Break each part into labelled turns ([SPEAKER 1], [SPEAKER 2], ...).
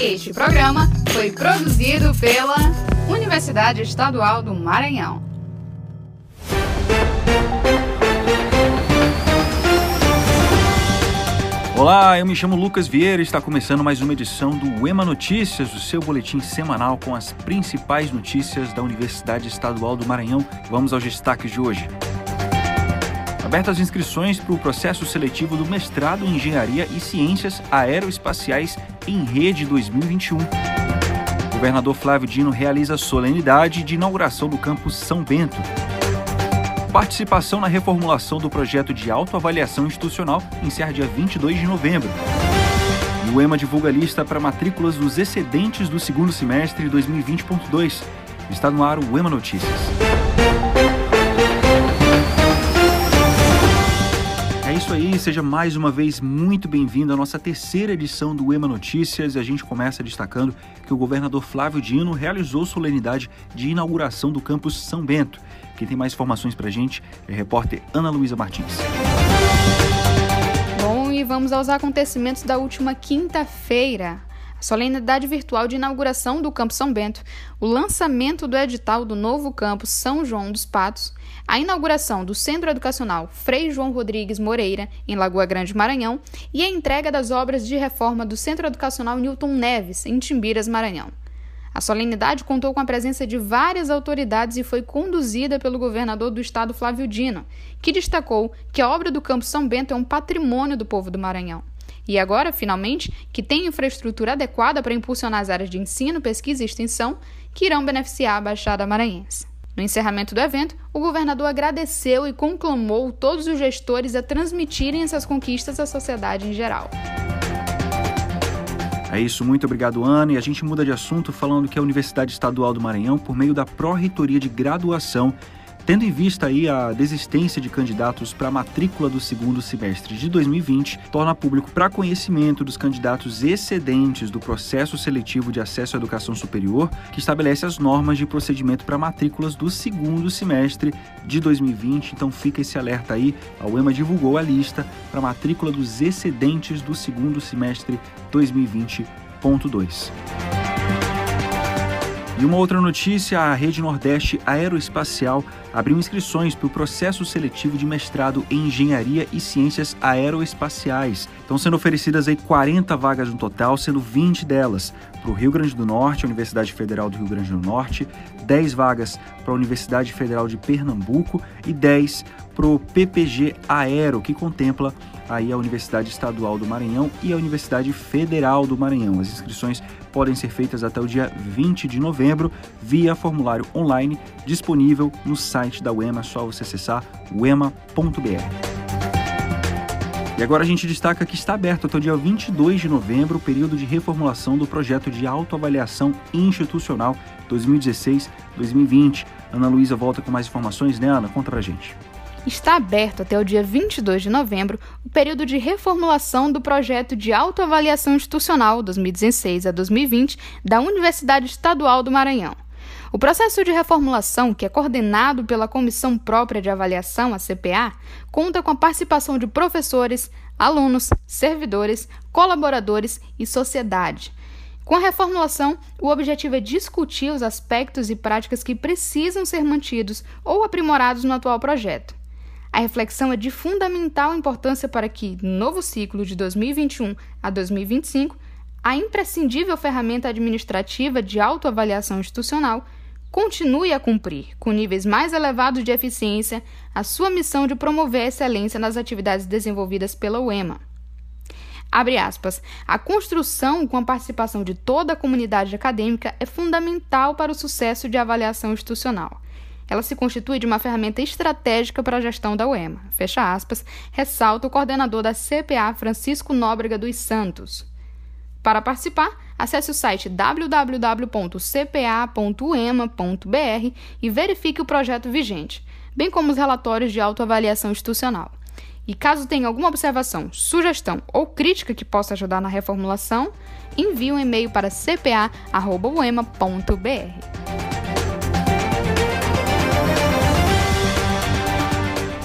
[SPEAKER 1] Este programa foi produzido pela Universidade Estadual do Maranhão.
[SPEAKER 2] Olá, eu me chamo Lucas Vieira e está começando mais uma edição do EMA Notícias, o seu boletim semanal com as principais notícias da Universidade Estadual do Maranhão. Vamos aos destaques de hoje. Abertas as inscrições para o processo seletivo do mestrado em Engenharia e Ciências Aeroespaciais em Rede 2021. O governador Flávio Dino realiza a solenidade de inauguração do campus São Bento. Participação na reformulação do projeto de autoavaliação institucional encerra dia 22 de novembro. E o EMA divulga a lista para matrículas dos excedentes do segundo semestre 2020.2. Está no ar o EMA Notícias. Isso aí, seja mais uma vez muito bem-vindo à nossa terceira edição do EMA Notícias. E a gente começa destacando que o governador Flávio Dino realizou solenidade de inauguração do campus São Bento. Quem tem mais informações para a gente é a repórter Ana Luísa Martins.
[SPEAKER 3] Bom, e vamos aos acontecimentos da última quinta-feira. A solenidade virtual de inauguração do Campo São Bento, o lançamento do edital do novo campus São João dos Patos, a inauguração do Centro Educacional Frei João Rodrigues Moreira, em Lagoa Grande, Maranhão, e a entrega das obras de reforma do Centro Educacional Newton Neves, em Timbiras, Maranhão. A solenidade contou com a presença de várias autoridades e foi conduzida pelo governador do estado Flávio Dino, que destacou que a obra do Campo São Bento é um patrimônio do povo do Maranhão. E agora, finalmente, que tem infraestrutura adequada para impulsionar as áreas de ensino, pesquisa e extensão que irão beneficiar a Baixada Maranhense. No encerramento do evento, o governador agradeceu e conclamou todos os gestores a transmitirem essas conquistas à sociedade em geral.
[SPEAKER 2] É isso, muito obrigado, Ana. E a gente muda de assunto falando que a Universidade Estadual do Maranhão, por meio da Pró-Reitoria de Graduação, Tendo em vista aí a desistência de candidatos para a matrícula do segundo semestre de 2020, torna público para conhecimento dos candidatos excedentes do processo seletivo de acesso à educação superior, que estabelece as normas de procedimento para matrículas do segundo semestre de 2020. Então fica esse alerta aí. A UEMA divulgou a lista para matrícula dos excedentes do segundo semestre 2020.2. E uma outra notícia: a Rede Nordeste Aeroespacial abriu inscrições para o processo seletivo de mestrado em Engenharia e Ciências Aeroespaciais. Estão sendo oferecidas aí 40 vagas no total, sendo 20 delas para o Rio Grande do Norte, a Universidade Federal do Rio Grande do Norte, 10 vagas para a Universidade Federal de Pernambuco e 10 para o PPG Aero, que contempla aí a Universidade Estadual do Maranhão e a Universidade Federal do Maranhão. As inscrições podem ser feitas até o dia 20 de novembro via formulário online disponível no site da UEMA, é só você acessar uema.br. E agora a gente destaca que está aberto até o dia 22 de novembro o período de reformulação do projeto de autoavaliação institucional 2016-2020. Ana Luísa volta com mais informações, né, Ana? Conta pra gente
[SPEAKER 3] está aberto até o dia 22 de novembro o período de reformulação do projeto de autoavaliação institucional 2016 a 2020 da Universidade Estadual do Maranhão. O processo de reformulação, que é coordenado pela Comissão Própria de Avaliação, a CPA, conta com a participação de professores, alunos, servidores, colaboradores e sociedade. Com a reformulação, o objetivo é discutir os aspectos e práticas que precisam ser mantidos ou aprimorados no atual projeto. A reflexão é de fundamental importância para que, no novo ciclo de 2021 a 2025, a imprescindível ferramenta administrativa de autoavaliação institucional continue a cumprir, com níveis mais elevados de eficiência, a sua missão de promover a excelência nas atividades desenvolvidas pela UEMA. Abre aspas. A construção com a participação de toda a comunidade acadêmica é fundamental para o sucesso de avaliação institucional. Ela se constitui de uma ferramenta estratégica para a gestão da UEMA. Fecha aspas, ressalta o coordenador da CPA, Francisco Nóbrega dos Santos. Para participar, acesse o site www.cpa.ema.br e verifique o projeto vigente, bem como os relatórios de autoavaliação institucional. E caso tenha alguma observação, sugestão ou crítica que possa ajudar na reformulação, envie um e-mail para cpa.ema.br.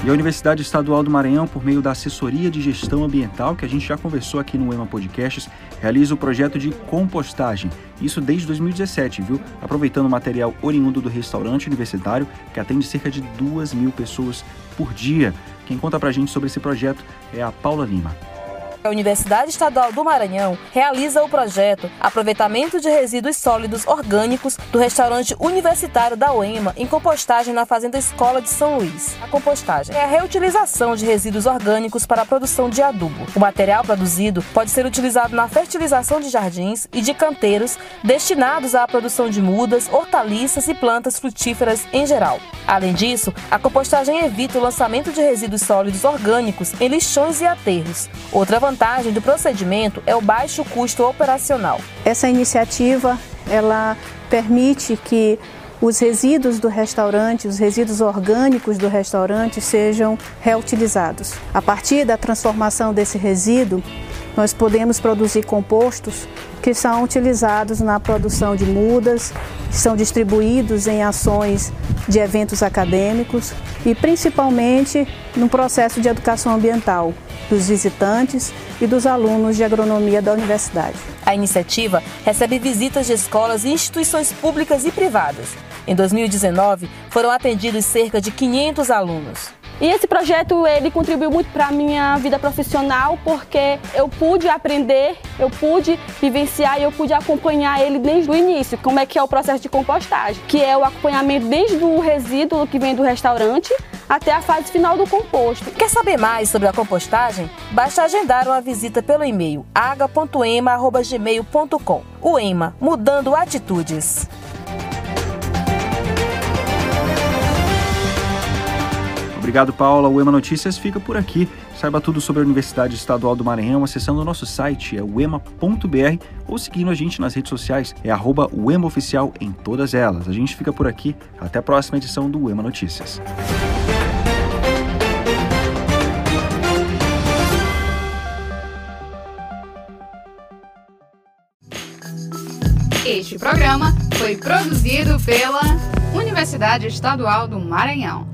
[SPEAKER 2] E a Universidade Estadual do Maranhão, por meio da Assessoria de Gestão Ambiental, que a gente já conversou aqui no EMA Podcasts, realiza o projeto de compostagem. Isso desde 2017, viu? Aproveitando o material oriundo do restaurante universitário, que atende cerca de duas mil pessoas por dia. Quem conta pra gente sobre esse projeto é a Paula Lima.
[SPEAKER 4] A Universidade Estadual do Maranhão realiza o projeto Aproveitamento de Resíduos Sólidos Orgânicos do restaurante universitário da UEMA em compostagem na Fazenda Escola de São Luís. A compostagem é a reutilização de resíduos orgânicos para a produção de adubo. O material produzido pode ser utilizado na fertilização de jardins e de canteiros destinados à produção de mudas, hortaliças e plantas frutíferas em geral. Além disso, a compostagem evita o lançamento de resíduos sólidos orgânicos em lixões e aterros. Outra vantagem do procedimento é o baixo custo operacional.
[SPEAKER 5] Essa iniciativa ela permite que os resíduos do restaurante, os resíduos orgânicos do restaurante sejam reutilizados. A partir da transformação desse resíduo, nós podemos produzir compostos que são utilizados na produção de mudas, são distribuídos em ações de eventos acadêmicos e principalmente no processo de educação ambiental dos visitantes e dos alunos de agronomia da universidade.
[SPEAKER 4] A iniciativa recebe visitas de escolas e instituições públicas e privadas. Em 2019, foram atendidos cerca de 500 alunos.
[SPEAKER 6] E esse projeto ele contribuiu muito para a minha vida profissional porque eu pude aprender, eu pude vivenciar e eu pude acompanhar ele desde o início, como é que é o processo de compostagem, que é o acompanhamento desde o resíduo que vem do restaurante até a fase final do composto.
[SPEAKER 4] Quer saber mais sobre a compostagem? Basta agendar uma visita pelo e-mail aga.ema@gmail.com. O EMA, mudando atitudes.
[SPEAKER 2] Obrigado, Paula. O EMA Notícias fica por aqui. Saiba tudo sobre a Universidade Estadual do Maranhão acessando o nosso site, é uema.br, ou seguindo a gente nas redes sociais, é arroba uemaoficial em todas elas. A gente fica por aqui. Até a próxima edição do EMA Notícias.
[SPEAKER 1] Este programa foi produzido pela Universidade Estadual do Maranhão.